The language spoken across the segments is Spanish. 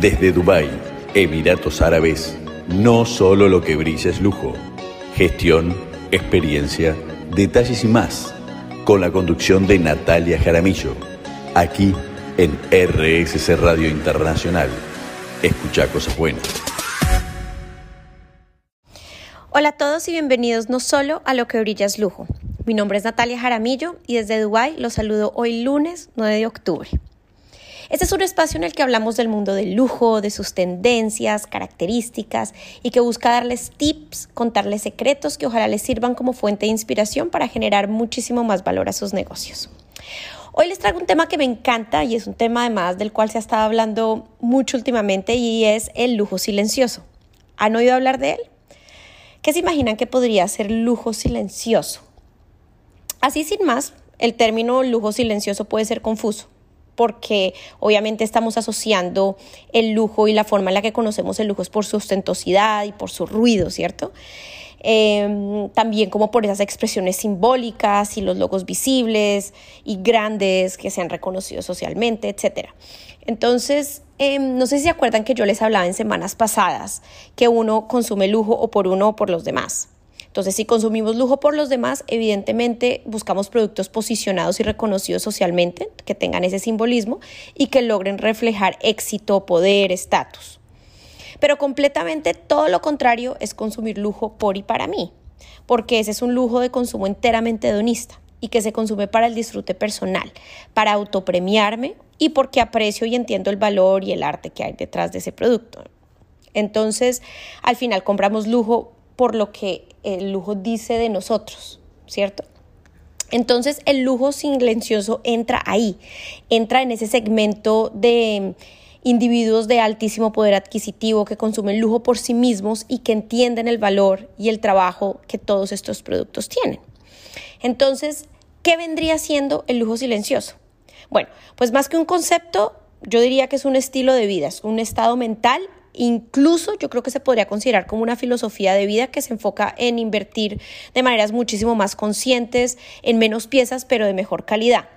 Desde Dubái, Emiratos Árabes, no solo lo que brilla es lujo. Gestión, experiencia, detalles y más. Con la conducción de Natalia Jaramillo. Aquí en RSC Radio Internacional. Escucha cosas buenas. Hola a todos y bienvenidos no solo a Lo que brilla es lujo. Mi nombre es Natalia Jaramillo y desde Dubái los saludo hoy lunes 9 de octubre. Este es un espacio en el que hablamos del mundo del lujo, de sus tendencias, características y que busca darles tips, contarles secretos que ojalá les sirvan como fuente de inspiración para generar muchísimo más valor a sus negocios. Hoy les traigo un tema que me encanta y es un tema además del cual se ha estado hablando mucho últimamente y es el lujo silencioso. ¿Han oído hablar de él? ¿Qué se imaginan que podría ser lujo silencioso? Así sin más, el término lujo silencioso puede ser confuso porque obviamente estamos asociando el lujo y la forma en la que conocemos el lujo es por su ostentosidad y por su ruido, ¿cierto? Em, también como por esas expresiones simbólicas y los logos visibles y grandes que se han reconocido socialmente, etc. Entonces, em, no sé si acuerdan que yo les hablaba en semanas pasadas que uno consume lujo o por uno o por los demás. Entonces, si consumimos lujo por los demás, evidentemente buscamos productos posicionados y reconocidos socialmente, que tengan ese simbolismo y que logren reflejar éxito, poder, estatus. Pero completamente todo lo contrario es consumir lujo por y para mí, porque ese es un lujo de consumo enteramente hedonista y que se consume para el disfrute personal, para autopremiarme y porque aprecio y entiendo el valor y el arte que hay detrás de ese producto. Entonces, al final compramos lujo por lo que el lujo dice de nosotros, ¿cierto? Entonces el lujo silencioso entra ahí, entra en ese segmento de individuos de altísimo poder adquisitivo que consumen lujo por sí mismos y que entienden el valor y el trabajo que todos estos productos tienen. Entonces, ¿qué vendría siendo el lujo silencioso? Bueno, pues más que un concepto, yo diría que es un estilo de vida, es un estado mental Incluso yo creo que se podría considerar como una filosofía de vida que se enfoca en invertir de maneras muchísimo más conscientes, en menos piezas, pero de mejor calidad.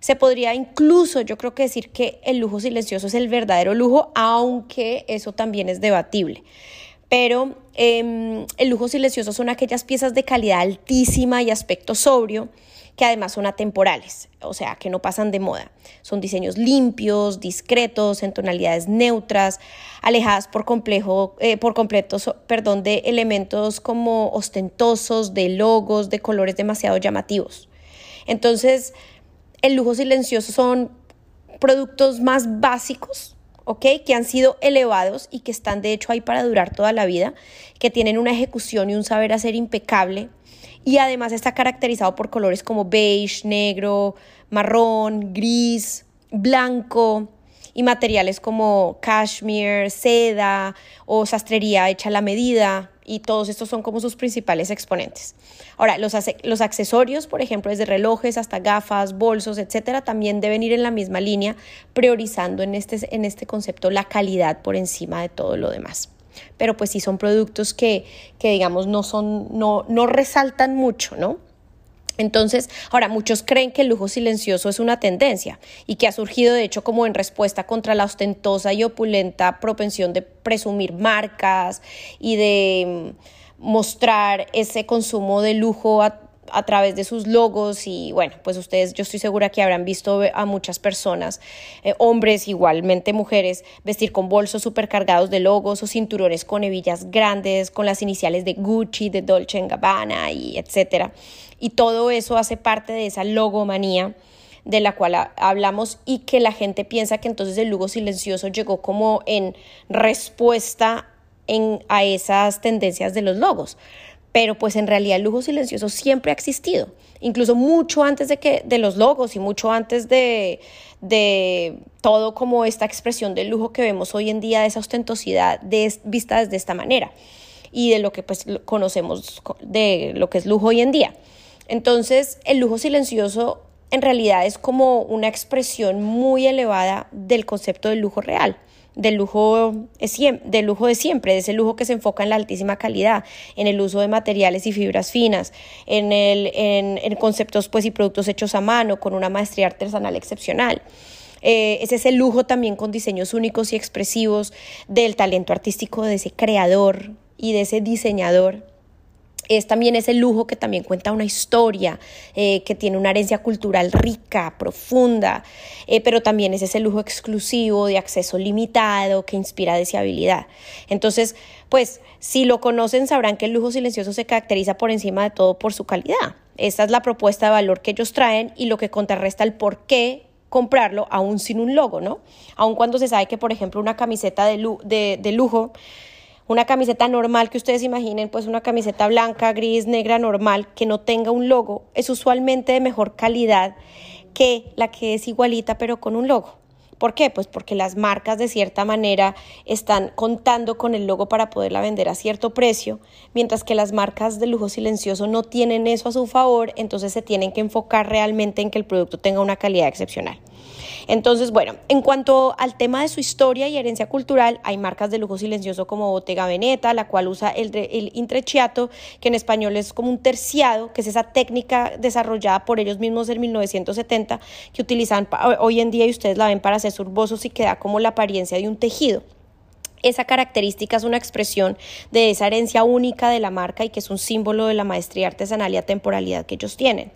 Se podría incluso, yo creo que decir que el lujo silencioso es el verdadero lujo, aunque eso también es debatible. Pero em, el lujo silencioso son aquellas piezas de calidad altísima y aspecto sobrio que además son atemporales, o sea, que no pasan de moda. Son diseños limpios, discretos, en tonalidades neutras, alejadas por, complejo, eh, por completo perdón, de elementos como ostentosos, de logos, de colores demasiado llamativos. Entonces, el lujo silencioso son productos más básicos, ¿ok? Que han sido elevados y que están de hecho ahí para durar toda la vida, que tienen una ejecución y un saber hacer impecable, y además está caracterizado por colores como beige, negro, marrón, gris, blanco y materiales como cashmere, seda o sastrería hecha a la medida y todos estos son como sus principales exponentes. Ahora, los, los accesorios, por ejemplo, desde relojes hasta gafas, bolsos, etcétera, también deben ir en la misma línea, priorizando en este, en este concepto la calidad por encima de todo lo demás pero pues sí son productos que, que digamos, no son, no, no resaltan mucho, ¿no? Entonces, ahora muchos creen que el lujo silencioso es una tendencia y que ha surgido de hecho como en respuesta contra la ostentosa y opulenta propensión de presumir marcas y de mm, mostrar ese consumo de lujo a través de sus logos y bueno, pues ustedes yo estoy segura que habrán visto a muchas personas, eh, hombres igualmente mujeres, vestir con bolsos supercargados de logos o cinturones con hebillas grandes, con las iniciales de Gucci, de Dolce Gabbana y etcétera. Y todo eso hace parte de esa logomanía de la cual hablamos y que la gente piensa que entonces el lujo silencioso llegó como en respuesta en, a esas tendencias de los logos pero pues en realidad el lujo silencioso siempre ha existido, incluso mucho antes de, que, de los logos y mucho antes de, de todo como esta expresión del lujo que vemos hoy en día, de esa ostentosidad de, vista desde esta manera y de lo que pues conocemos de lo que es lujo hoy en día. Entonces, el lujo silencioso en realidad es como una expresión muy elevada del concepto del lujo real del lujo, del lujo de siempre, de ese lujo que se enfoca en la altísima calidad, en el uso de materiales y fibras finas, en, el, en, conceptos pues, y productos hechos a mano, con una maestría artesanal excepcional. Eh, es ese lujo también con diseños únicos y expresivos del talento artístico de ese creador y de ese diseñador es también ese lujo que también cuenta una historia, eh, que tiene una herencia cultural rica, profunda, eh, pero también es ese lujo exclusivo de acceso limitado que inspira deseabilidad. Entonces, pues si lo conocen sabrán que el lujo silencioso se caracteriza por encima de todo por su calidad. Esta es la propuesta de valor que ellos traen y lo que contrarresta el por qué comprarlo aún sin un logo, ¿no? Aun cuando se sabe que, por ejemplo, una camiseta de, de lujo una camiseta normal que ustedes imaginen, pues una camiseta blanca, gris, negra, normal, que no tenga un logo, es usualmente de mejor calidad que la que es igualita pero con un logo. ¿Por qué? Pues porque las marcas de cierta manera están contando con el logo para poderla vender a cierto precio, mientras que las marcas de lujo silencioso no tienen eso a su favor, entonces se tienen que enfocar realmente en que el producto tenga una calidad excepcional. Entonces, bueno, en cuanto al tema de su historia y herencia cultural, hay marcas de lujo silencioso como Bottega Veneta, la cual usa el, el intrecciato, que en español es como un terciado, que es esa técnica desarrollada por ellos mismos en 1970, que utilizan hoy en día y ustedes la ven para hacer surbosos y que da como la apariencia de un tejido esa característica es una expresión de esa herencia única de la marca y que es un símbolo de la maestría artesanal y atemporalidad que ellos tienen.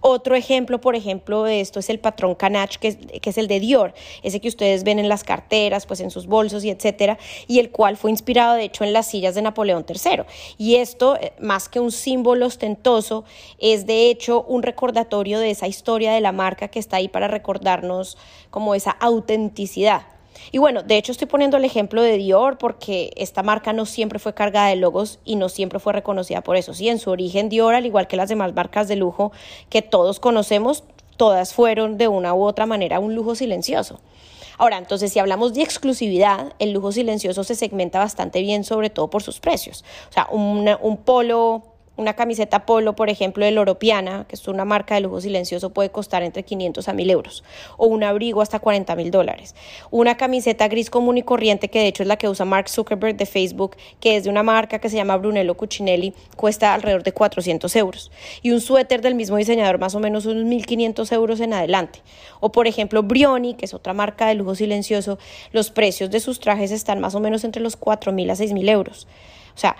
Otro ejemplo, por ejemplo, de esto es el patrón Canach, que que es el de Dior, ese que ustedes ven en las carteras, pues en sus bolsos y etcétera, y el cual fue inspirado de hecho en las sillas de Napoleón III. Y esto, eh, más que un símbolo ostentoso, es de hecho un recordatorio de esa historia de la marca que está ahí para recordarnos como esa autenticidad. Y bueno, de hecho estoy poniendo el ejemplo de Dior porque esta marca no siempre fue cargada de logos y no siempre fue reconocida por eso. Sí, en su origen Dior, al igual que las demás marcas de lujo que todos conocemos, todas fueron de una u otra manera un lujo silencioso. Ahora, entonces, si hablamos de exclusividad, el lujo silencioso se segmenta bastante bien, sobre todo por sus precios. O sea, un polo una camiseta polo, por ejemplo, de Loropiana, que es una marca de lujo silencioso, puede costar entre 500 a 1000 euros. O un abrigo hasta 40 mil dólares. Una camiseta gris común y corriente, que de hecho es la que usa Mark Zuckerberg de Facebook, que es de una marca que se llama Brunello Cucinelli, cuesta alrededor de 400 euros. Y un suéter del mismo diseñador, más o menos unos 1500 euros en adelante. O por ejemplo, Brioni, que es otra marca de lujo silencioso, los precios de sus trajes están más o menos entre los 4 mil a 6 mil euros. O sea,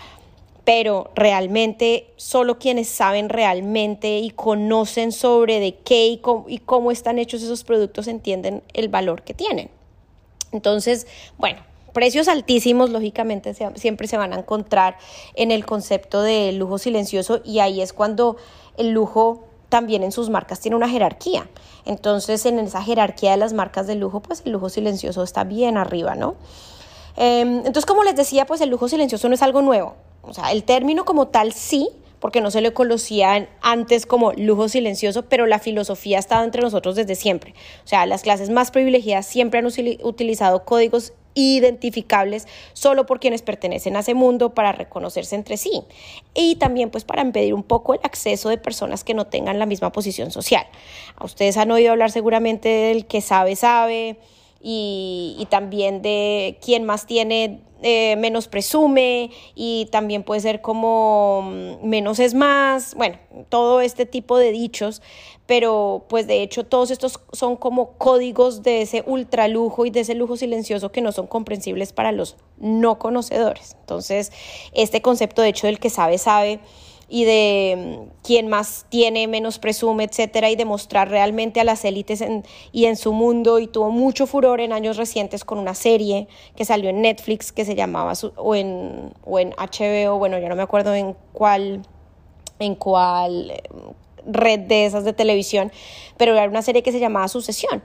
pero realmente solo quienes saben realmente y conocen sobre de qué y cómo, están hechos esos productos entienden el valor que tienen. Entonces, bueno, precios altísimos, lógicamente, siempre se van a encontrar en el concepto de lujo silencioso y ahí es cuando el lujo también en sus marcas tiene una jerarquía. Entonces, en esa jerarquía de las marcas de lujo, pues el lujo silencioso está bien arriba, ¿no? Em, entonces, como les decía, pues el lujo silencioso no es algo nuevo. O sea, el término como tal sí, porque no se le conocía antes como lujo silencioso, pero la filosofía ha estado entre nosotros desde siempre. O sea, las clases más privilegiadas siempre han utilizado códigos identificables solo por quienes pertenecen a ese mundo para reconocerse entre sí y también pues para impedir un poco el acceso de personas que no tengan la misma posición social. Ustedes han oído hablar seguramente del que sabe sabe y, y también de quién más tiene eh, menos presume y también puede ser como mm, menos es más, bueno, todo este tipo de dichos, pero pues de hecho todos estos son como códigos de ese ultralujo y de ese lujo silencioso que no son comprensibles para los no conocedores. Entonces, este concepto de hecho del que sabe, sabe y de mm, quién más tiene, menos presume, etcétera, y demostrar realmente a las élites y en su mundo. Y tuvo mucho furor en años recientes con una serie que salió en Netflix que se llamaba, o en, o en HBO, bueno, ya no me acuerdo en cuál, en cuál eh, red de esas de televisión, pero era una serie que se llamaba Sucesión.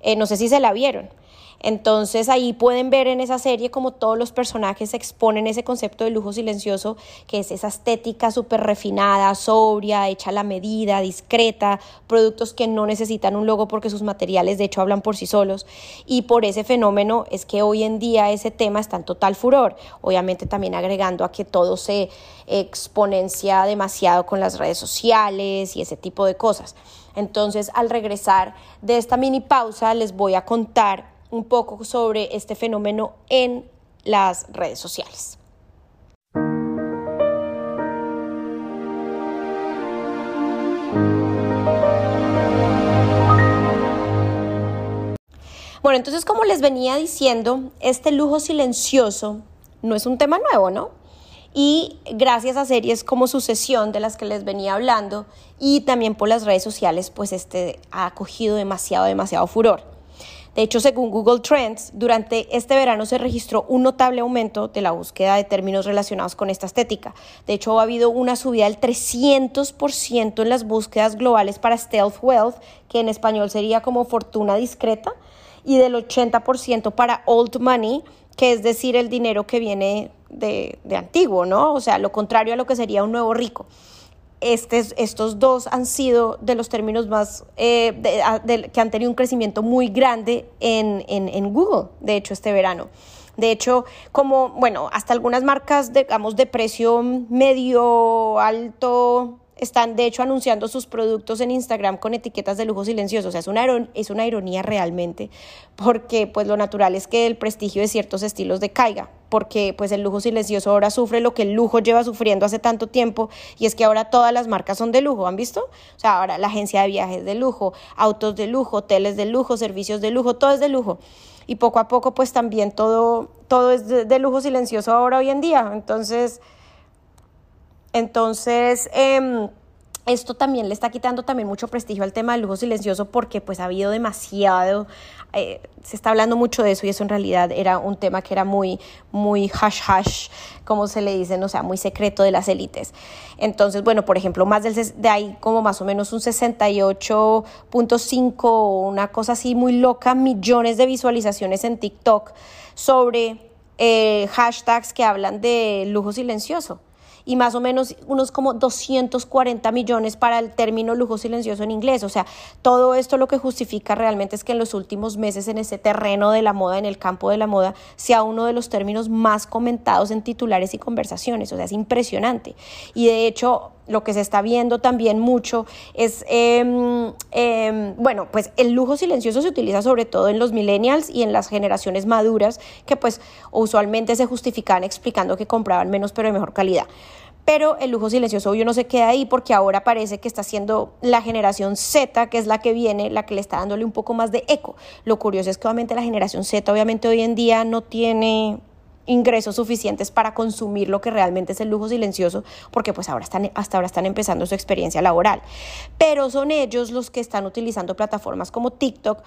Eh, no sé si se la vieron. Entonces ahí pueden ver en esa serie como todos los personajes exponen ese concepto de lujo silencioso, que es esa estética súper refinada, sobria, hecha a la medida, discreta, productos que no necesitan un logo porque sus materiales de hecho hablan por sí solos. Y por ese fenómeno es que hoy en día ese tema está en total furor, obviamente también agregando a que todo se exponencia demasiado con las redes sociales y ese tipo de cosas. Entonces, al regresar de esta mini pausa, les voy a contar un poco sobre este fenómeno en las redes sociales. Bueno, entonces como les venía diciendo, este lujo silencioso no es un tema nuevo, ¿no? Y gracias a series como Sucesión, de las que les venía hablando, y también por las redes sociales, pues este ha cogido demasiado, demasiado furor. De hecho, según Google Trends, durante este verano se registró un notable aumento de la búsqueda de términos relacionados con esta estética. De hecho, ha habido una subida del 300% en las búsquedas globales para stealth wealth, que en español sería como fortuna discreta, y del 80% para old money, que es decir, el dinero que viene de, antiguo, ¿no? O sea, lo contrario a lo que sería un nuevo rico. Estos dos han sido de los términos más eh, que han tenido un crecimiento muy grande en, en, Google, de hecho, este verano. De hecho, como, bueno, hasta algunas marcas, digamos, de precio medio alto, están de hecho anunciando sus productos en Instagram con etiquetas de lujo silencioso. O sea, es una, es una ironía realmente, porque pues lo natural es que el prestigio de ciertos estilos decaiga, porque pues el lujo silencioso ahora sufre lo que el lujo lleva sufriendo hace tanto tiempo y es que ahora todas las marcas son de lujo, ¿han visto? O sea, ahora la agencia de viajes de lujo, autos de lujo, hoteles de lujo, servicios de lujo, todo es de lujo. Y poco a poco pues también todo, todo es de lujo silencioso ahora hoy en día. Entonces... Entonces, em, esto también le está quitando también mucho prestigio al tema del lujo silencioso porque pues ha habido demasiado, eh, se está hablando mucho de eso y eso en realidad era un tema que era muy, muy hash hash, como se le dice, o sea, muy secreto de las élites. Entonces, bueno, por ejemplo, más del, de ahí como más o menos un 68.5, una cosa así muy loca, millones de visualizaciones en TikTok sobre eh, hashtags que hablan de lujo silencioso y más o menos unos como 240 millones para el término lujo silencioso en inglés. O sea, todo esto lo que justifica realmente es que en los últimos meses en ese terreno de la moda, en el campo de la moda, sea uno de los términos más comentados en titulares y conversaciones. O sea, es impresionante. Y de hecho, lo que se está viendo también mucho es, em, bueno, pues el lujo silencioso se utiliza sobre todo en los millennials y en las generaciones maduras que pues usualmente se justifican explicando que compraban menos pero de mejor calidad. Pero el lujo silencioso obvio no se queda ahí porque ahora parece que está siendo la generación Z, que es la que viene, la que le está dándole un poco más de eco. Lo curioso es que obviamente la generación Z obviamente hoy en día no tiene ingresos suficientes para consumir lo que realmente es el lujo silencioso, porque pues ahora están, hasta ahora están empezando su experiencia laboral. Pero son ellos los que están utilizando plataformas como TikTok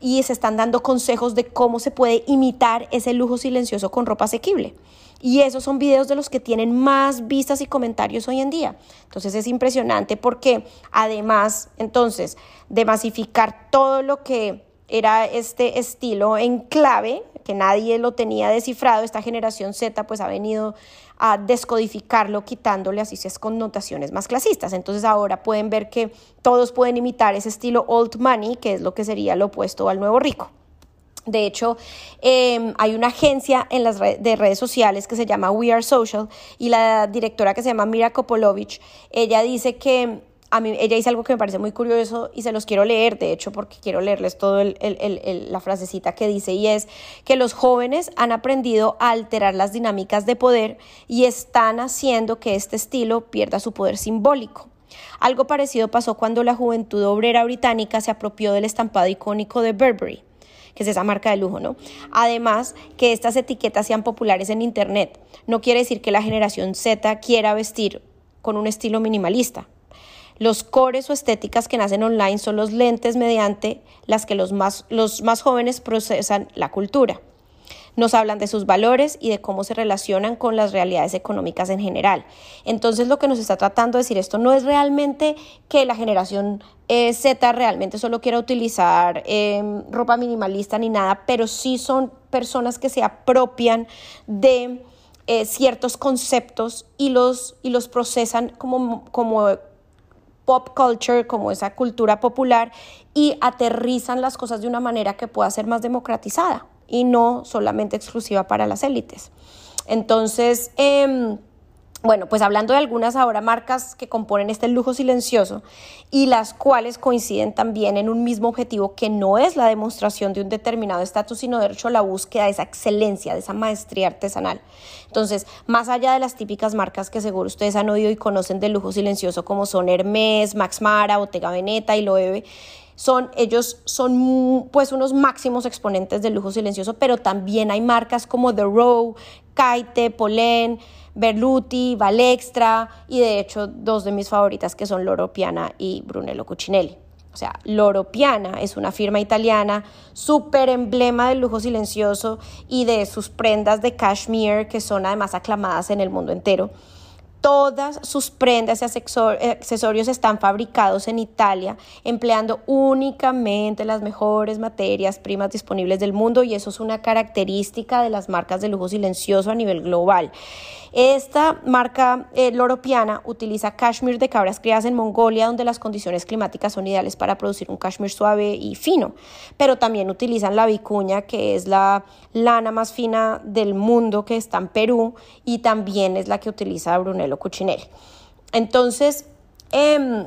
y se están dando consejos de cómo se puede imitar ese lujo silencioso con ropa asequible. Y esos son videos de los que tienen más vistas y comentarios hoy en día. Entonces es impresionante porque además, entonces, de masificar todo lo que era este estilo en clave, que nadie lo tenía descifrado, esta generación Z pues ha venido a descodificarlo, quitándole así esas connotaciones más clasistas. Entonces ahora pueden ver que todos pueden imitar ese estilo old money, que es lo que sería lo opuesto al nuevo rico. De hecho, em, hay una agencia en las de redes sociales que se llama We Are Social y la directora que se llama Mira Kopolovich, ella dice que a mí, ella dice algo que me parece muy curioso y se los quiero leer, de hecho, porque quiero leerles todo la frasecita que dice y es que los jóvenes han aprendido a alterar las dinámicas de poder y están haciendo que este estilo pierda su poder simbólico. Algo parecido pasó cuando la juventud obrera británica se apropió del estampado icónico de Burberry que es esa marca de lujo, ¿no? Además, que estas etiquetas sean populares en Internet no quiere decir que la generación Z quiera vestir con un estilo minimalista. Los cores o estéticas que nacen online son los lentes mediante las que los más, los más jóvenes procesan la cultura. Nos hablan de sus valores y de cómo se relacionan con las realidades económicas en general. Entonces lo que nos está tratando de decir esto no es realmente que la generación eh, Z realmente solo quiera utilizar em, ropa minimalista ni nada, pero sí son personas que se apropian de eh, ciertos conceptos y los, y los procesan como, como pop culture, como esa cultura popular, y aterrizan las cosas de una manera que pueda ser más democratizada y no solamente exclusiva para las élites. Entonces, em, bueno, pues hablando de algunas ahora marcas que componen este lujo silencioso y las cuales coinciden también en un mismo objetivo que no es la demostración de un determinado estatus, sino de hecho la búsqueda de esa excelencia, de esa maestría artesanal. Entonces, más allá de las típicas marcas que seguro ustedes han oído y conocen del lujo silencioso como son Hermes, Max Mara, Bottega Veneta y Loewe, son ellos son pues unos máximos exponentes del lujo silencioso, pero también hay marcas como The Row, Kaite, Polen, Berluti, Valextra y de hecho dos de mis favoritas que son Loro Piana y Brunello Cucinelli. O sea, Loro Piana es una firma italiana súper emblema del lujo silencioso y de sus prendas de cashmere que son además aclamadas en el mundo entero. Todas sus prendas y accesorios están fabricados en Italia, empleando únicamente las mejores materias primas disponibles del mundo y eso es una característica de las marcas de lujo silencioso a nivel global. Esta marca eh, loropiana utiliza cashmere de cabras criadas en Mongolia, donde las condiciones climáticas son ideales para producir un cashmere suave y fino, pero también utilizan la vicuña, que es la lana más fina del mundo que está en Perú y también es la que utiliza Brunello Cucinelli. Entonces, eh,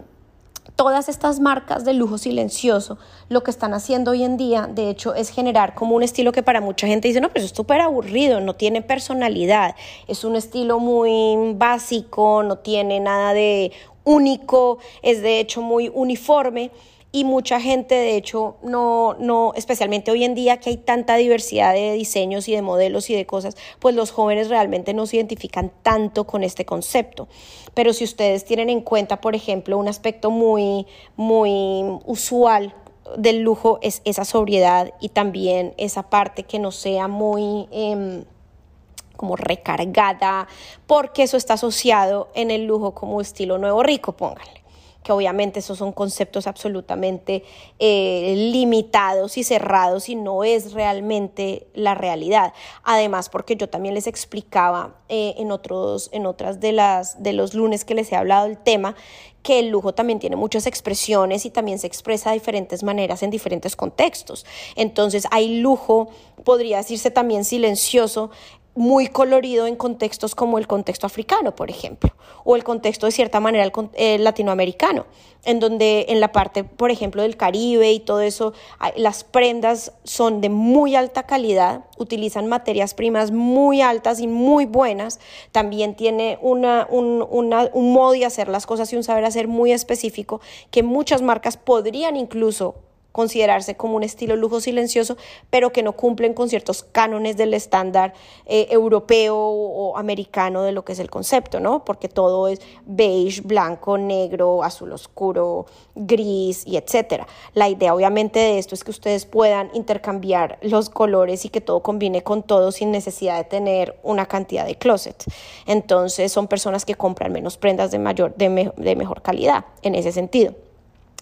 todas estas marcas de lujo silencioso lo que están haciendo hoy en día, de hecho, es generar como un estilo que para mucha gente dice, no, pero es súper aburrido, no tiene personalidad, es un estilo muy básico, no tiene nada de único, es de hecho muy uniforme y mucha gente de hecho no, no, especialmente hoy en día que hay tanta diversidad de diseños y de modelos y de cosas, pues los jóvenes realmente no se identifican tanto con este concepto. Pero si ustedes tienen en cuenta, por ejemplo, un aspecto muy, muy usual del lujo es esa sobriedad y también esa parte que no sea muy... Em, como recargada, porque eso está asociado en el lujo como estilo nuevo rico, pónganle que obviamente esos son conceptos absolutamente eh, limitados y cerrados y no es realmente la realidad. Además, porque yo también les explicaba eh, en, otros, en otras de, las, de los lunes que les he hablado del tema, que el lujo también tiene muchas expresiones y también se expresa de diferentes maneras en diferentes contextos. Entonces hay lujo, podría decirse también silencioso, muy colorido en contextos como el contexto africano, por ejemplo, o el contexto de cierta manera el, latinoamericano, en donde en la parte, por ejemplo, del Caribe y todo eso, las prendas son de muy alta calidad, utilizan materias primas muy altas y muy buenas, también tiene una, un, un modo de hacer las cosas y un saber hacer muy específico que muchas marcas podrían incluso considerarse como un estilo lujo silencioso, pero que no cumplen con ciertos cánones del estándar eh, europeo o americano de lo que es el concepto, ¿no? Porque todo es beige, blanco, negro, azul oscuro, gris y etcétera. La idea obviamente de esto es que ustedes puedan intercambiar los colores y que todo combine con todo sin necesidad de tener una cantidad de closet. Entonces son personas que compran menos prendas de mayor de, de mejor calidad en ese sentido.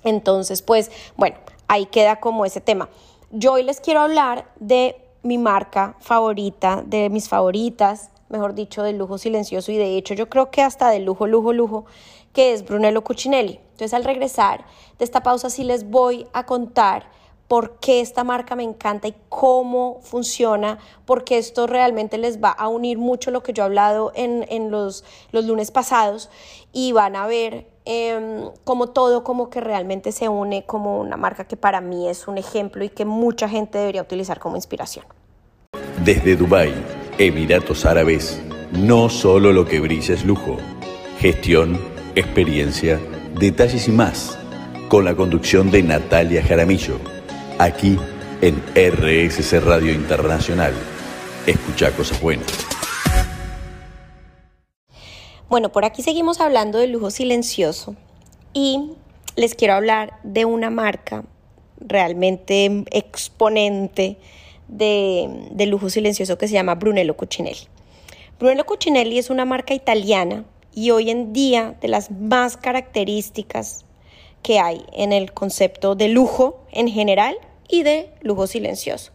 Entonces, pues, bueno, ahí queda como ese tema. Yo hoy les quiero hablar de mi marca favorita, de mis favoritas, mejor dicho, del lujo silencioso y de hecho yo creo que hasta del lujo, lujo, lujo, que es Brunello Cucinelli. Entonces al regresar de esta pausa sí les voy a contar por qué esta marca me encanta y cómo funciona, porque esto realmente les va a unir mucho lo que yo he hablado en, los, los lunes pasados y van a ver Em, como todo como que realmente se une como una marca que para mí es un ejemplo y que mucha gente debería utilizar como inspiración. Desde Dubái, Emiratos Árabes, no solo lo que brilla es lujo, gestión, experiencia, detalles y más, con la conducción de Natalia Jaramillo, aquí en RSC Radio Internacional. Escucha cosas buenas. Bueno, por aquí seguimos hablando del lujo silencioso y les quiero hablar de una marca realmente exponente de, lujo silencioso que se llama Brunello Cucinelli. Brunello Cucinelli es una marca italiana y hoy en día de las más características que hay en el concepto de lujo en general y de lujo silencioso.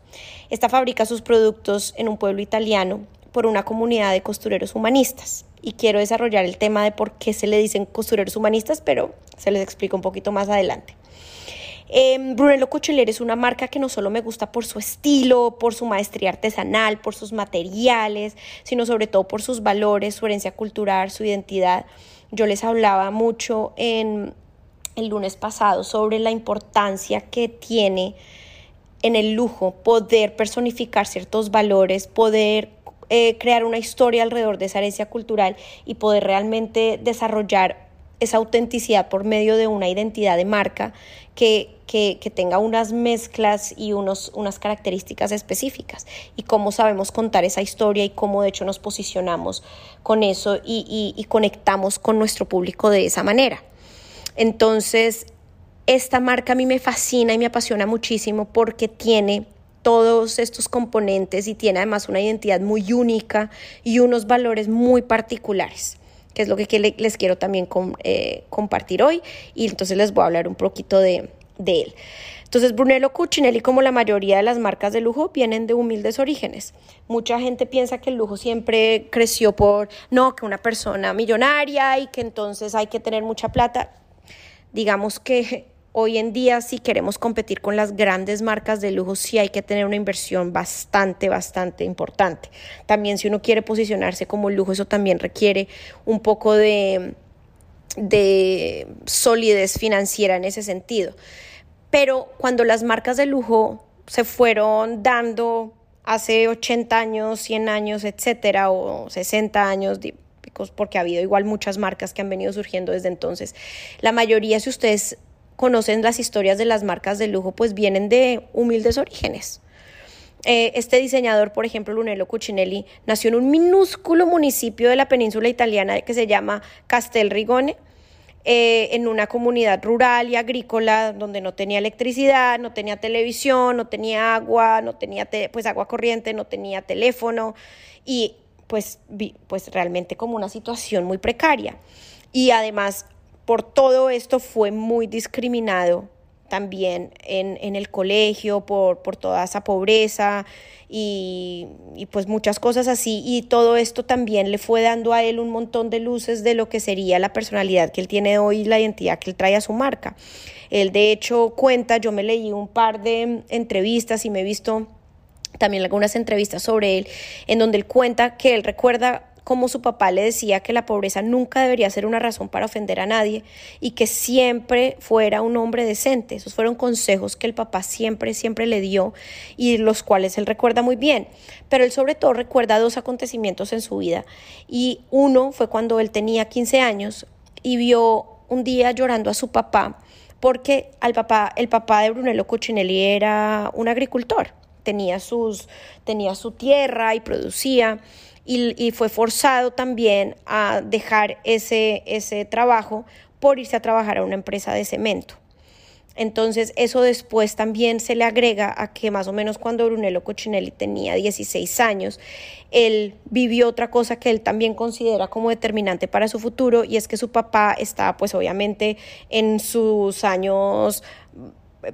Esta fabrica sus productos en un pueblo italiano por una comunidad de costureros humanistas y quiero desarrollar el tema de por qué se le dicen costureros humanistas, pero se les explico un poquito más adelante. Eh, Brunello Cucinelli es una marca que no solo me gusta por su estilo, por su maestría artesanal, por sus materiales, sino sobre todo por sus valores, su herencia cultural, su identidad. Yo les hablaba mucho en el lunes pasado sobre la importancia que tiene en el lujo poder personificar ciertos valores, poder eh, crear una historia alrededor de esa herencia cultural y poder realmente desarrollar esa autenticidad por medio de una identidad de marca que, que, tenga unas mezclas y unos, unas características específicas y cómo sabemos contar esa historia y cómo de hecho nos posicionamos con eso y, y, y conectamos con nuestro público de esa manera. Entonces, esta marca a mí me fascina y me apasiona muchísimo porque tiene todos estos componentes y tiene además una identidad muy única y unos valores muy particulares que es lo que les quiero también eh, compartir hoy y entonces les voy a hablar un poquito de, de él. Entonces, Brunello Cucinelli, como la mayoría de las marcas de lujo, vienen de humildes orígenes. Mucha gente piensa que el lujo siempre creció por, no, que una persona millonaria y que entonces hay que tener mucha plata. Digamos que Hoy en día, si queremos competir con las grandes marcas de lujo, sí hay que tener una inversión bastante, bastante importante. También si uno quiere posicionarse como lujo, eso también requiere un poco de, de solidez financiera en ese sentido. Pero cuando las marcas de lujo se fueron dando hace 80 años, 100 años, etcétera, o 60 años, porque ha habido igual muchas marcas que han venido surgiendo desde entonces. La mayoría, si ustedes conocen las historias de las marcas de lujo, pues vienen de humildes orígenes. Eh, este diseñador, por ejemplo, Lunello Cucinelli, nació en un minúsculo municipio de la península italiana que se llama Castelrigone, eh, en una comunidad rural y agrícola donde no tenía electricidad, no tenía televisión, no tenía agua, no tenía pues agua corriente, no tenía teléfono y pues, pues realmente como una situación muy precaria. Y además por todo esto fue muy discriminado también en, el colegio, por, por, toda esa pobreza y, y, pues muchas cosas así. Y todo esto también le fue dando a él un montón de luces de lo que sería la personalidad que él tiene hoy, la identidad que él trae a su marca. Él de hecho cuenta, yo me leí un par de entrevistas y me he visto también algunas entrevistas sobre él, en donde él cuenta que él recuerda como su papá le decía que la pobreza nunca debería ser una razón para ofender a nadie y que siempre fuera un hombre decente. Esos fueron consejos que el papá siempre, siempre le dio y los cuales él recuerda muy bien. Pero él sobre todo recuerda dos acontecimientos en su vida. Y uno fue cuando él tenía 15 años y vio un día llorando a su papá porque al papá, el papá de Brunello Cucinelli era un agricultor. Tenía, sus, tenía su tierra y producía y, fue forzado también a dejar ese, ese trabajo por irse a trabajar a una empresa de cemento. Entonces eso después también se le agrega a que más o menos cuando Brunello Cucinelli tenía 16 años, él vivió otra cosa que él también considera como determinante para su futuro y es que su papá estaba pues obviamente en sus años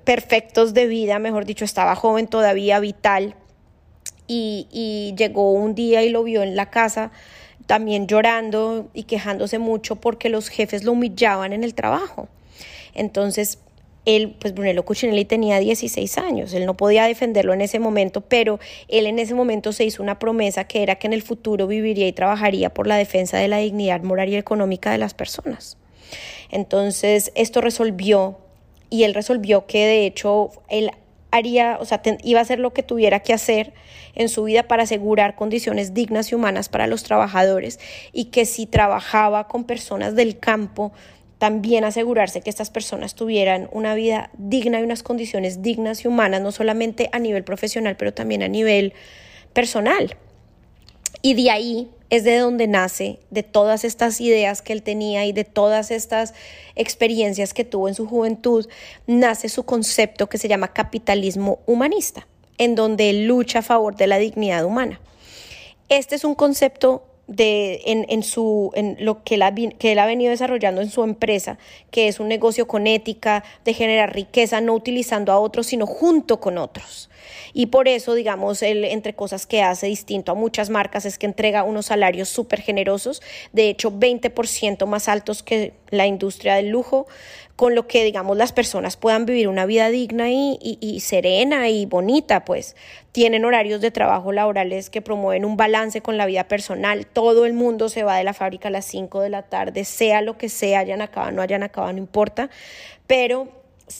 perfectos de vida, mejor dicho, estaba joven todavía, vital, y, llegó un día y lo vio en la casa también llorando y quejándose mucho porque los jefes lo humillaban en el trabajo. Entonces, él, pues Brunello Cucinelli tenía 16 años, él no podía defenderlo en ese momento, pero él en ese momento se hizo una promesa que era que en el futuro viviría y trabajaría por la defensa de la dignidad moral y económica de las personas. Entonces, esto resolvió y él resolvió que de hecho él haría, o sea, iba a hacer lo que tuviera que hacer en su vida para asegurar condiciones dignas y humanas para los trabajadores y que si trabajaba con personas del campo, también asegurarse que estas personas tuvieran una vida digna y unas condiciones dignas y humanas, no solamente a nivel profesional, pero también a nivel personal. Y de ahí es de donde nace, de todas estas ideas que él tenía y de todas estas experiencias que tuvo en su juventud, nace su concepto que se llama capitalismo humanista, en donde lucha a favor de la dignidad humana. Este es un concepto de, en, en, su, en lo que él, que él ha venido desarrollando en su empresa, que es un negocio con ética, de generar riqueza, no utilizando a otros, sino junto con otros. Y por eso, digamos, él, entre cosas que hace distinto a muchas marcas, es que entrega unos salarios súper generosos, de hecho 20% más altos que la industria del lujo, con lo que, digamos, las personas puedan vivir una vida digna y, serena y bonita, pues tienen horarios de trabajo laborales que promueven un balance con la vida personal. Todo el mundo se va de la fábrica a las 5 de la tarde, sea lo que sea, hayan acabado, no hayan acabado, no importa, pero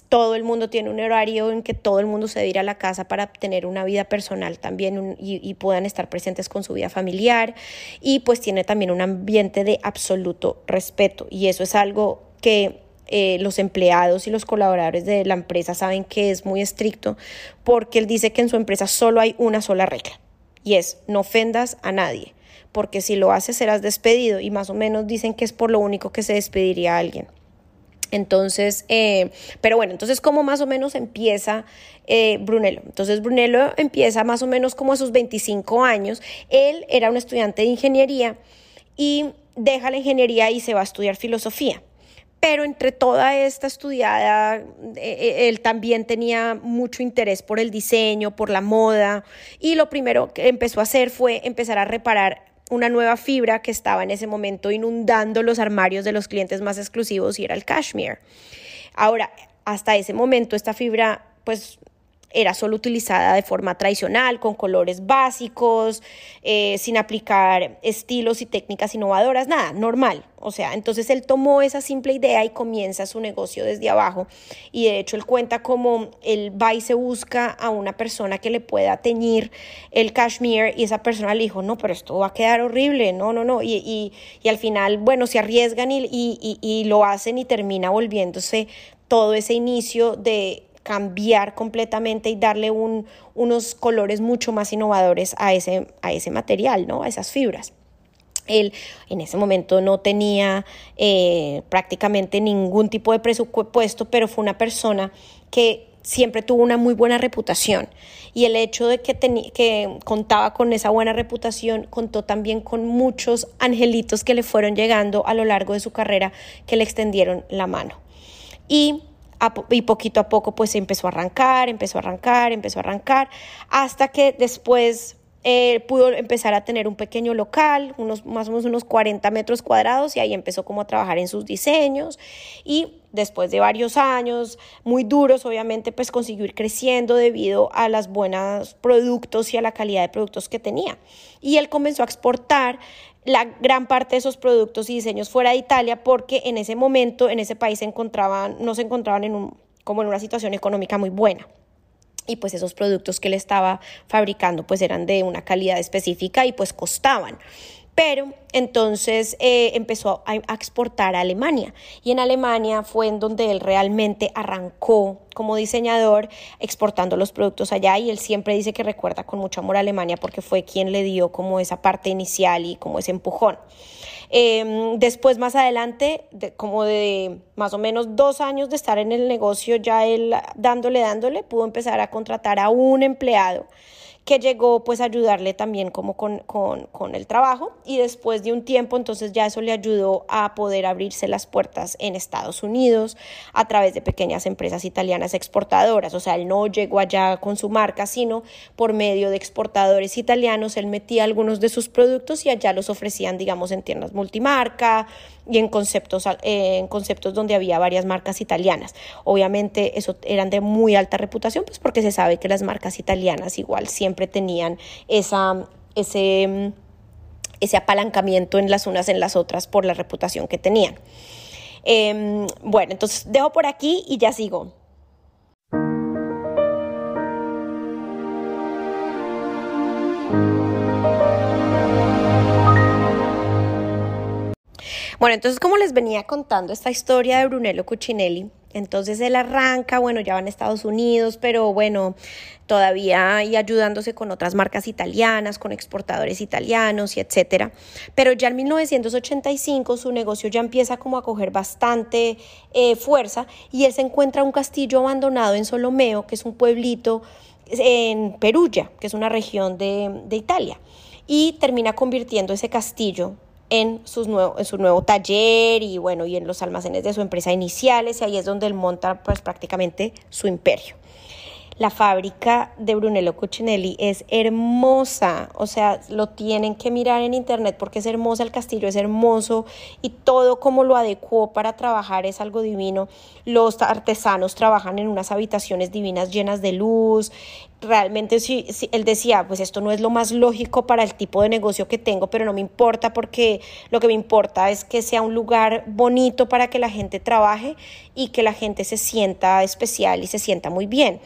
todo el mundo tiene un horario en que todo el mundo se ir a la casa para tener una vida personal también y, y, puedan estar presentes con su vida familiar y pues tiene también un ambiente de absoluto respeto y eso es algo que eh, los empleados y los colaboradores de la empresa saben que es muy estricto porque él dice que en su empresa solo hay una sola regla y es no ofendas a nadie porque si lo haces serás despedido y más o menos dicen que es por lo único que se despediría a alguien. Entonces, eh, pero bueno, entonces cómo más o menos empieza eh, Brunello. Entonces Brunello empieza más o menos como a sus 25 años. Él era un estudiante de ingeniería y deja la ingeniería y se va a estudiar filosofía. Pero entre toda esta estudiada, eh, eh, él también tenía mucho interés por el diseño, por la moda, y lo primero que empezó a hacer fue empezar a reparar una nueva fibra que estaba en ese momento inundando los armarios de los clientes más exclusivos y era el cashmere. Ahora, hasta ese momento esta fibra pues era solo utilizada de forma tradicional, con colores básicos, eh, sin aplicar estilos y técnicas innovadoras, nada, normal. O sea, entonces él tomó esa simple idea y comienza su negocio desde abajo. Y de hecho él cuenta cómo él va y se busca a una persona que le pueda teñir el cashmere y esa persona le dijo, no, pero esto va a quedar horrible, no, no, no. Y, y, al final, bueno, se arriesgan y, y, y lo hacen y termina volviéndose todo ese inicio de cambiar completamente y darle un, unos colores mucho más innovadores a ese, a ese material, ¿no? a esas fibras. Él en ese momento no tenía eh, prácticamente ningún tipo de presupuesto, pero fue una persona que siempre tuvo una muy buena reputación. Y el hecho de que, que contaba con esa buena reputación, contó también con muchos angelitos que le fueron llegando a lo largo de su carrera que le extendieron la mano. Y y poquito a poco pues empezó a arrancar, empezó a arrancar, empezó a arrancar, hasta que después eh, pudo empezar a tener un pequeño local, unos, más o menos unos 40 metros cuadrados, y ahí empezó como a trabajar en sus diseños. Y después de varios años, muy duros, obviamente, pues consiguió ir creciendo debido a los buenos productos y a la calidad de productos que tenía. Y él comenzó a exportar la gran parte de esos productos y diseños fuera de Italia porque en ese momento, en ese país, se encontraban, no se encontraban en un, como en una situación económica muy buena y pues esos productos que él estaba fabricando pues eran de una calidad específica y pues costaban. Pero entonces eh, empezó a, exportar a Alemania y en Alemania fue en donde él realmente arrancó como diseñador exportando los productos allá y él siempre dice que recuerda con mucho amor a Alemania porque fue quien le dio como esa parte inicial y como ese empujón. Em, después, más adelante, como de más o menos dos años de estar en el negocio, ya él dándole, dándole, pudo empezar a contratar a un empleado que llegó pues a ayudarle también como con, con, el trabajo y después de un tiempo entonces ya eso le ayudó a poder abrirse las puertas en Estados Unidos a través de pequeñas empresas italianas exportadoras, o sea, él no llegó allá con su marca, sino por medio de exportadores italianos, él metía algunos de sus productos y allá los ofrecían, digamos, en tiendas multimarca, y en conceptos, en conceptos donde había varias marcas italianas. Obviamente eso eran de muy alta reputación, pues porque se sabe que las marcas italianas igual siempre tenían esa, ese, ese apalancamiento en las unas en las otras por la reputación que tenían. Em, bueno, entonces dejo por aquí y ya sigo. Bueno, entonces como les venía contando esta historia de Brunello Cucinelli, entonces él arranca, bueno, ya van a Estados Unidos, pero bueno, todavía y ayudándose con otras marcas italianas, con exportadores italianos y etcétera. Pero ya en 1985 su negocio ya empieza como a coger bastante eh, fuerza y él se encuentra un castillo abandonado en Solomeo, que es un pueblito en Perugia, que es una región de Italia, y termina convirtiendo ese castillo en, sus en su nuevo taller y bueno, y en los almacenes de su empresa iniciales, y ahí es donde él monta pues prácticamente su imperio. La fábrica de Brunello Cucinelli es hermosa, o sea, lo tienen que mirar en internet porque es hermosa, el castillo es hermoso y todo como lo adecuó para trabajar es algo divino. Los artesanos trabajan en unas habitaciones divinas llenas de luz. Realmente sí, él decía, pues esto no es lo más lógico para el tipo de negocio que tengo, pero no me importa porque lo que me importa es que sea un lugar bonito para que la gente trabaje y que la gente se sienta especial y se sienta muy bien.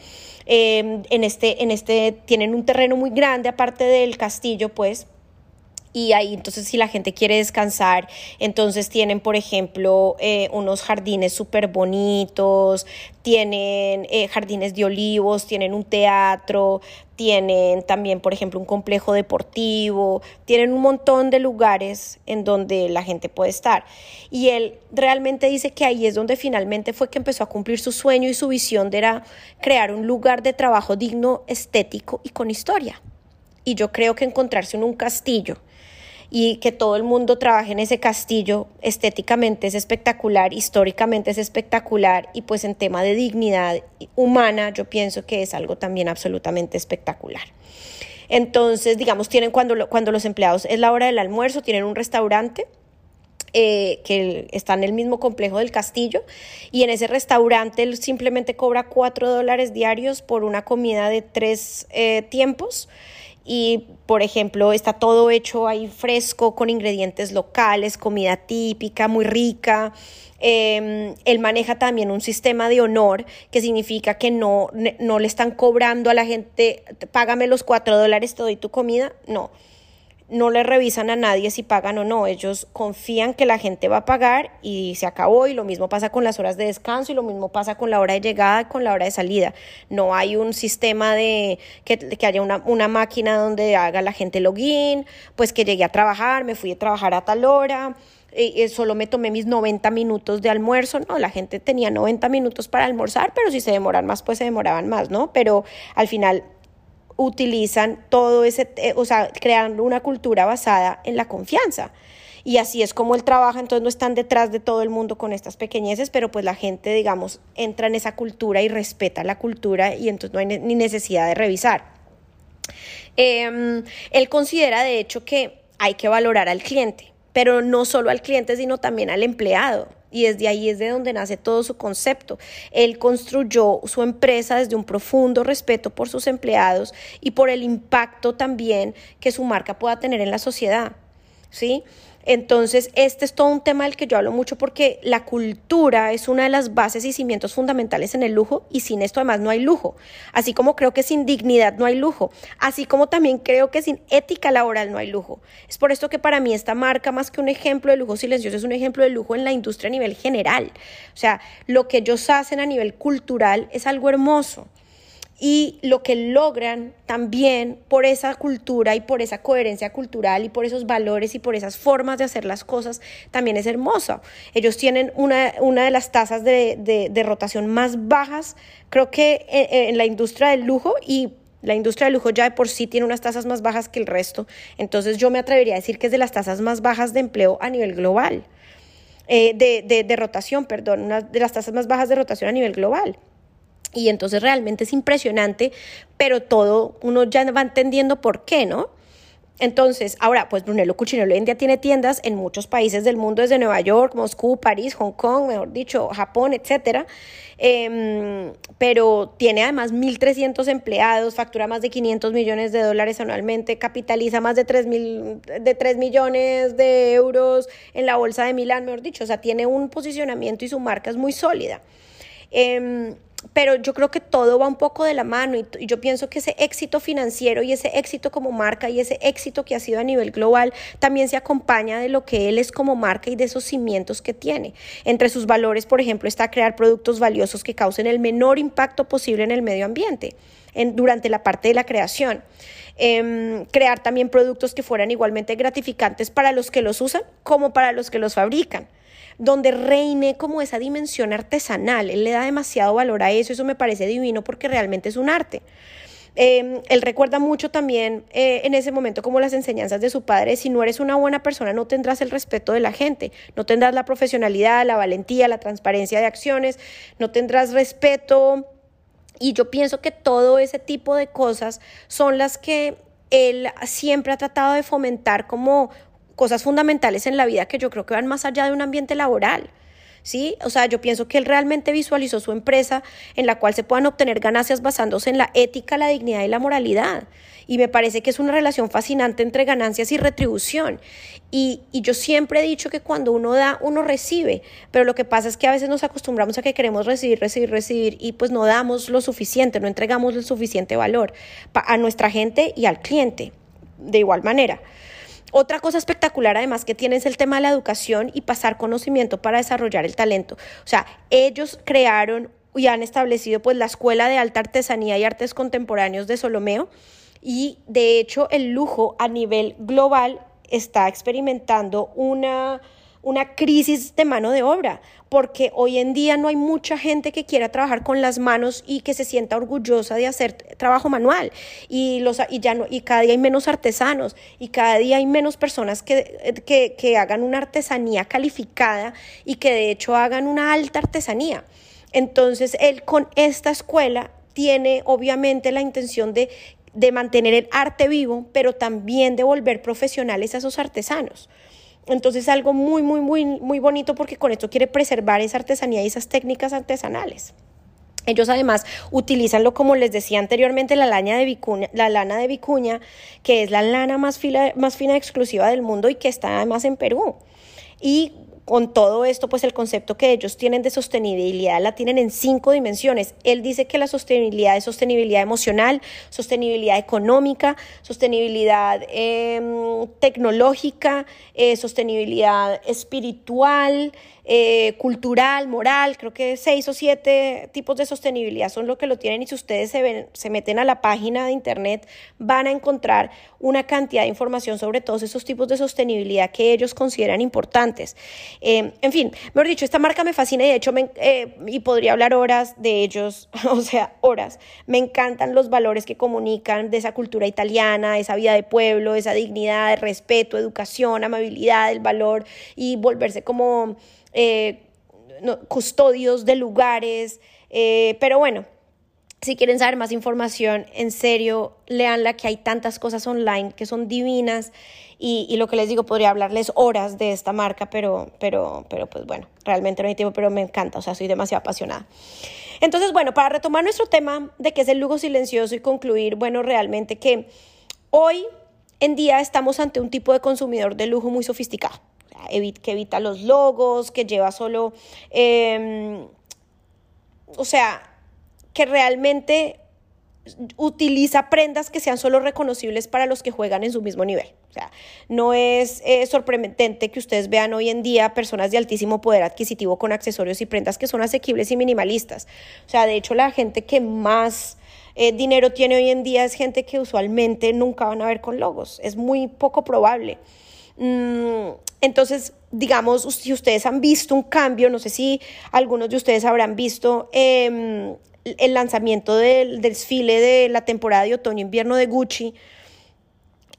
Em, en, este, en este tienen un terreno muy grande aparte del castillo, pues, y ahí entonces si la gente quiere descansar, entonces tienen por ejemplo eh, unos jardines súper bonitos, tienen eh, jardines de olivos, tienen un teatro, tienen también por ejemplo un complejo deportivo, tienen un montón de lugares en donde la gente puede estar. Y él realmente dice que ahí es donde finalmente fue que empezó a cumplir su sueño y su visión de era crear un lugar de trabajo digno, estético y con historia. Y yo creo que encontrarse en un castillo, y que todo el mundo trabaje en ese castillo estéticamente es espectacular, históricamente es espectacular y pues en tema de dignidad humana yo pienso que es algo también absolutamente espectacular. Entonces, digamos, tienen cuando, cuando los empleados es la hora del almuerzo, tienen un restaurante eh, que está en el mismo complejo del castillo y en ese restaurante él simplemente cobra cuatro dólares diarios por una comida de tres eh, tiempos y, por ejemplo, está todo hecho ahí fresco, con ingredientes locales, comida típica, muy rica. Em, él maneja también un sistema de honor, que significa que no, no le están cobrando a la gente, págame los cuatro dólares, te doy tu comida. No, no le revisan a nadie si pagan o no. Ellos confían que la gente va a pagar y se acabó. Y lo mismo pasa con las horas de descanso y lo mismo pasa con la hora de llegada y con la hora de salida. No hay un sistema de que, haya una, máquina donde haga la gente login, pues que llegué a trabajar, me fui a trabajar a tal hora. Y solo me tomé mis 90 minutos de almuerzo, no, la gente tenía 90 minutos para almorzar, pero si se demoran más, pues se demoraban más, ¿no? Pero al final utilizan todo ese, eh, o sea, crean una cultura basada en la confianza. Y así es como él trabaja, entonces no están detrás de todo el mundo con estas pequeñeces, pero pues la gente, digamos, entra en esa cultura y respeta la cultura y entonces no hay ni necesidad de revisar. Em, él considera, de hecho, que hay que valorar al cliente, pero no solo al cliente, sino también al empleado y desde ahí es de donde nace todo su concepto. Él construyó su empresa desde un profundo respeto por sus empleados y por el impacto también que su marca pueda tener en la sociedad. ¿Sí? Entonces, este es todo un tema del que yo hablo mucho porque la cultura es una de las bases y cimientos fundamentales en el lujo y sin esto además no hay lujo. Así como creo que sin dignidad no hay lujo, así como también creo que sin ética laboral no hay lujo. Es por esto que para mí esta marca, más que un ejemplo de lujo silencioso, es un ejemplo de lujo en la industria a nivel general. O sea, lo que ellos hacen a nivel cultural es algo hermoso y lo que logran también por esa cultura y por esa coherencia cultural y por esos valores y por esas formas de hacer las cosas también es hermoso. Ellos tienen una, una de las tasas de, de, rotación más bajas, creo que en, la industria del lujo y la industria del lujo ya de por sí tiene unas tasas más bajas que el resto. Entonces yo me atrevería a decir que es de las tasas más bajas de empleo a nivel global. Eh, de, de, de, rotación, perdón, de las tasas más bajas de rotación a nivel global. Y entonces realmente es impresionante, pero todo uno ya va entendiendo por qué, ¿no? Entonces, ahora, pues Brunello Cucinello India tiene tiendas en muchos países del mundo, desde Nueva York, Moscú, París, Hong Kong, mejor dicho, Japón, etcétera. Em, pero tiene además 1.300 empleados, factura más de 500 millones de dólares anualmente, capitaliza más de 3, de 3 millones de euros en la bolsa de Milán, mejor dicho. O sea, tiene un posicionamiento y su marca es muy sólida. Eh, pero yo creo que todo va un poco de la mano y, yo pienso que ese éxito financiero y ese éxito como marca y ese éxito que ha sido a nivel global también se acompaña de lo que él es como marca y de esos cimientos que tiene. Entre sus valores, por ejemplo, está crear productos valiosos que causen el menor impacto posible en el medio ambiente en, durante la parte de la creación. Em, crear también productos que fueran igualmente gratificantes para los que los usan como para los que los fabrican donde reine como esa dimensión artesanal. Él le da demasiado valor a eso, eso me parece divino porque realmente es un arte. Em, él recuerda mucho también eh, en ese momento como las enseñanzas de su padre, si no eres una buena persona no tendrás el respeto de la gente, no tendrás la profesionalidad, la valentía, la transparencia de acciones, no tendrás respeto. Y yo pienso que todo ese tipo de cosas son las que él siempre ha tratado de fomentar como cosas fundamentales en la vida que yo creo que van más allá de un ambiente laboral. ¿Sí? O sea, yo pienso que él realmente visualizó su empresa en la cual se puedan obtener ganancias basándose en la ética, la dignidad y la moralidad. Y me parece que es una relación fascinante entre ganancias y retribución. Y, y, yo siempre he dicho que cuando uno da, uno recibe. Pero lo que pasa es que a veces nos acostumbramos a que queremos recibir, recibir, recibir y pues no damos lo suficiente, no entregamos el suficiente valor a nuestra gente y al cliente de igual manera. Otra cosa espectacular además que tiene es el tema de la educación y pasar conocimiento para desarrollar el talento. O sea, ellos crearon y han establecido pues la Escuela de Alta Artesanía y Artes Contemporáneos de Solomeo y de hecho el lujo a nivel global está experimentando una una crisis de mano de obra, porque hoy en día no hay mucha gente que quiera trabajar con las manos y que se sienta orgullosa de hacer trabajo manual y, los, y, ya no, y cada día hay menos artesanos y cada día hay menos personas que, que, que hagan una artesanía calificada y que de hecho hagan una alta artesanía. Entonces, él con esta escuela tiene obviamente la intención de, de mantener el arte vivo, pero también de volver profesionales a esos artesanos. Entonces algo muy, muy, muy, muy bonito porque con esto quiere preservar esa artesanía y esas técnicas artesanales. Ellos además utilizan lo como les decía anteriormente, la lana de vicuña, la lana de vicuña, que es la lana más, más fina exclusiva del mundo y que está además en Perú. Y con todo esto, pues el concepto que ellos tienen de sostenibilidad la tienen en cinco dimensiones. Él dice que la sostenibilidad es sostenibilidad emocional, sostenibilidad económica, sostenibilidad em, tecnológica, eh, sostenibilidad espiritual, eh, cultural, moral, creo que seis o siete tipos de sostenibilidad son lo que lo tienen y si ustedes se, ven, se meten a la página de internet van a encontrar una cantidad de información sobre todos esos tipos de sostenibilidad que ellos consideran importantes. Eh, en fin, mejor dicho, esta marca me fascina y de hecho me, eh, y podría hablar horas de ellos, o sea, horas. Me encantan los valores que comunican de esa cultura italiana, esa vida de pueblo, esa dignidad, respeto, educación, amabilidad, el valor y volverse como eh, custodios de lugares, eh, pero bueno, si quieren saber más información, en serio, leanla que hay tantas cosas online que son divinas y, lo que les digo, podría hablarles horas de esta marca, pero, pero, pero pues bueno, realmente no hay tiempo, pero me encanta, o sea, soy demasiado apasionada. Entonces, bueno, para retomar nuestro tema de qué es el lujo silencioso y concluir, bueno, realmente que hoy en día estamos ante un tipo de consumidor de lujo muy sofisticado que evita los logos, que lleva solo, em, o sea, que realmente utiliza prendas que sean solo reconocibles para los que juegan en su mismo nivel. O sea, no es eh, sorprendente que ustedes vean hoy en día personas de altísimo poder adquisitivo con accesorios y prendas que son asequibles y minimalistas. O sea, de hecho, la gente que más eh, dinero tiene hoy en día es gente que usualmente nunca van a ver con logos. Es muy poco probable. Mm, entonces, digamos, si ustedes han visto un cambio, no sé si algunos de ustedes habrán visto em, el lanzamiento del, desfile de la temporada de otoño-invierno de Gucci,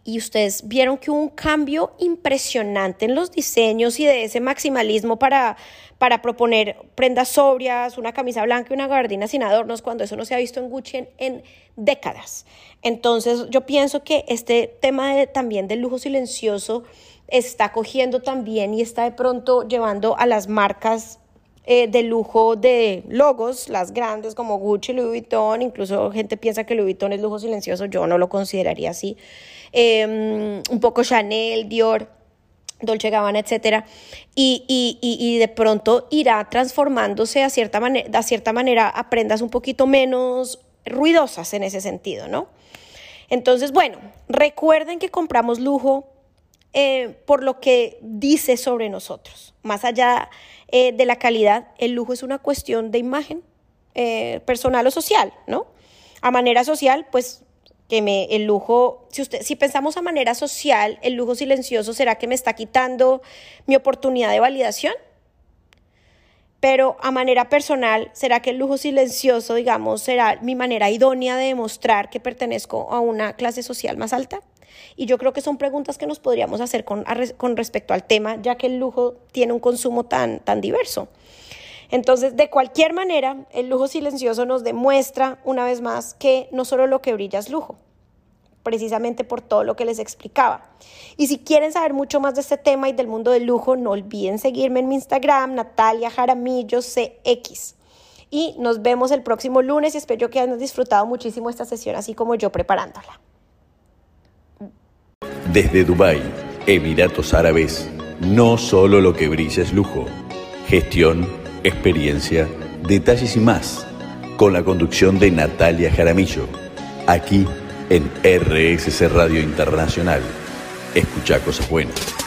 y ustedes vieron que hubo un cambio impresionante en los diseños y de ese maximalismo para, para proponer prendas sobrias, una camisa blanca y una gabardina sin adornos, cuando eso no se ha visto en Gucci en, en décadas. Entonces yo pienso que este tema de, también del lujo silencioso está cogiendo también y está de pronto llevando a las marcas eh, de lujo de logos, las grandes como Gucci, Louis Vuitton, incluso gente piensa que Louis Vuitton es lujo silencioso, yo no lo consideraría así, em, un poco Chanel, Dior, Dolce Gabbana, etcétera, y, y, y, de pronto irá transformándose a cierta, manera, a cierta manera a prendas un poquito menos ruidosas en ese sentido, ¿no? Entonces, bueno, recuerden que compramos lujo eh, por lo que dice sobre nosotros. Más allá eh, de la calidad, el lujo es una cuestión de imagen eh, personal o social, ¿no? A manera social, pues que me el lujo, si usted si pensamos a manera social, el lujo silencioso será que me está quitando mi oportunidad de validación? Pero a manera personal, ¿será que el lujo silencioso, digamos, será mi manera idónea de demostrar que pertenezco a una clase social más alta? Y yo creo que son preguntas que nos podríamos hacer con, con respecto al tema, ya que el lujo tiene un consumo tan, tan diverso. Entonces, de cualquier manera, el lujo silencioso nos demuestra una vez más que no solo lo que brilla es lujo, precisamente por todo lo que les explicaba. Y si quieren saber mucho más de este tema y del mundo del lujo, no olviden seguirme en mi Instagram, Natalia Jaramillo CX. Y nos vemos el próximo lunes y espero que hayan disfrutado muchísimo esta sesión, así como yo preparándola. Desde Dubái, Emiratos Árabes, no solo lo que brilla es lujo. Gestión, experiencia, detalles y más. Con la conducción de Natalia Jaramillo. Aquí en RSC Radio Internacional. escucha cosas buenas.